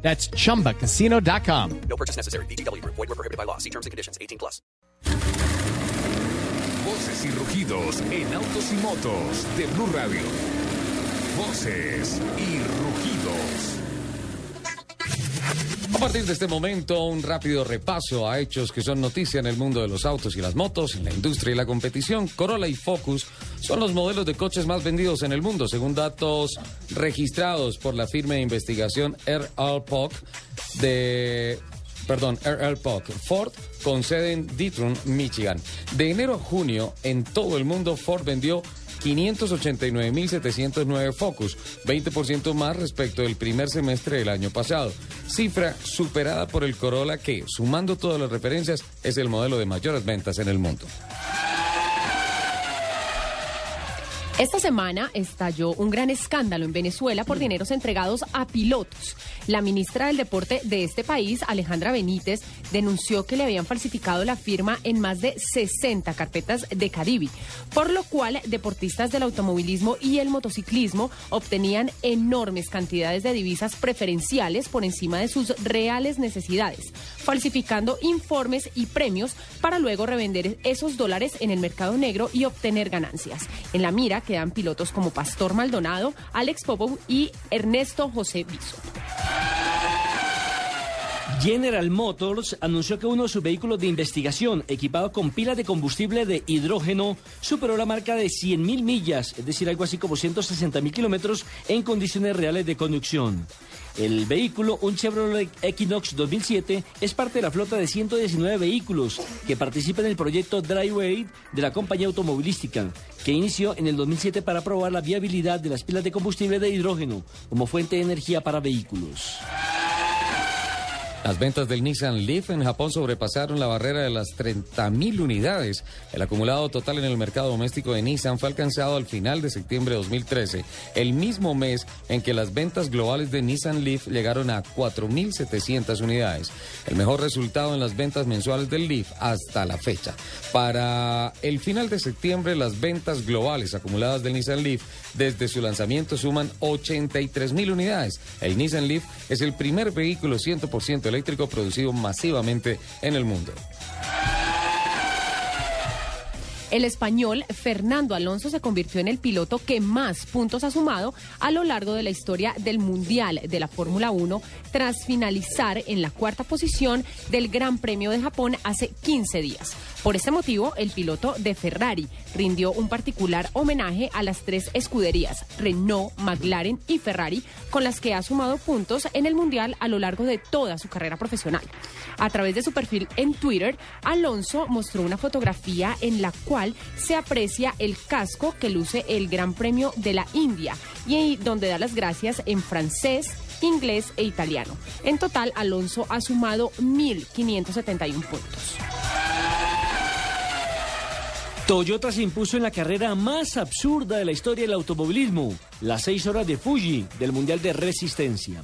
That's chumbacasino.com. No purchase necessary. BGW. Void were prohibited by law. See terms and conditions. 18 plus. Voces y rugidos en autos y motos de Blue Radio. Voces y rugidos. A partir de este momento, un rápido repaso a hechos que son noticia en el mundo de los autos y las motos, en la industria y la competición. Corolla y Focus son los modelos de coches más vendidos en el mundo, según datos registrados por la firma de investigación RL POC de perdón, Ford, con sede en Detroit, Michigan. De enero a junio, en todo el mundo, Ford vendió 589.709 Focus, 20% más respecto del primer semestre del año pasado. Cifra superada por el Corolla que, sumando todas las referencias, es el modelo de mayores ventas en el mundo. Esta semana estalló un gran escándalo en Venezuela por dineros entregados a pilotos. La ministra del Deporte de este país, Alejandra Benítez, denunció que le habían falsificado la firma en más de 60 carpetas de Caribe, por lo cual deportistas del automovilismo y el motociclismo obtenían enormes cantidades de divisas preferenciales por encima de sus reales necesidades, falsificando informes y premios para luego revender esos dólares en el mercado negro y obtener ganancias. En la mira quedan pilotos como Pastor Maldonado, Alex Popov y Ernesto José Biso. General Motors anunció que uno de sus vehículos de investigación, equipado con pilas de combustible de hidrógeno, superó la marca de 100.000 millas, es decir, algo así como 160.000 kilómetros en condiciones reales de conducción. El vehículo, un Chevrolet Equinox 2007, es parte de la flota de 119 vehículos que participan en el proyecto Driveway de la compañía automovilística, que inició en el 2007 para probar la viabilidad de las pilas de combustible de hidrógeno como fuente de energía para vehículos. Las ventas del Nissan Leaf en Japón sobrepasaron la barrera de las 30.000 unidades. El acumulado total en el mercado doméstico de Nissan fue alcanzado al final de septiembre de 2013, el mismo mes en que las ventas globales de Nissan Leaf llegaron a 4.700 unidades. El mejor resultado en las ventas mensuales del Leaf hasta la fecha. Para el final de septiembre, las ventas globales acumuladas del Nissan Leaf desde su lanzamiento suman 83.000 unidades. El Nissan Leaf es el primer vehículo 100% eléctrico producido masivamente en el mundo. El español Fernando Alonso se convirtió en el piloto que más puntos ha sumado a lo largo de la historia del Mundial de la Fórmula 1 tras finalizar en la cuarta posición del Gran Premio de Japón hace 15 días. Por este motivo, el piloto de Ferrari rindió un particular homenaje a las tres escuderías, Renault, McLaren y Ferrari, con las que ha sumado puntos en el Mundial a lo largo de toda su carrera profesional. A través de su perfil en Twitter, Alonso mostró una fotografía en la cual se aprecia el casco que luce el Gran Premio de la India y donde da las gracias en francés, inglés e italiano. En total, Alonso ha sumado 1.571 puntos. Toyota se impuso en la carrera más absurda de la historia del automovilismo, las seis horas de Fuji del Mundial de Resistencia.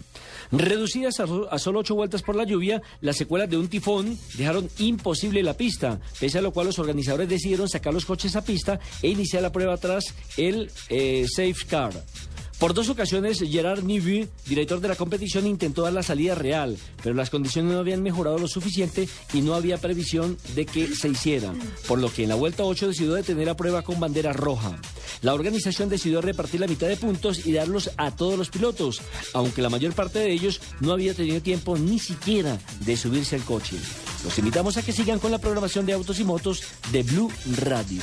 Reducidas a, solo ocho vueltas por la lluvia, las secuelas de un tifón dejaron imposible la pista, pese a lo cual los organizadores decidieron sacar los coches a pista e iniciar la prueba tras el eh, Safe Car. Por dos ocasiones, Gerard Nivy, director de la competición, intentó dar la salida real, pero las condiciones no habían mejorado lo suficiente y no había previsión de que se hiciera, por lo que en la vuelta 8 decidió detener la prueba con bandera roja. La organización decidió repartir la mitad de puntos y darlos a todos los pilotos, aunque la mayor parte de ellos no había tenido tiempo ni siquiera de subirse al coche. Los invitamos a que sigan con la programación de autos y motos de Blue Radio.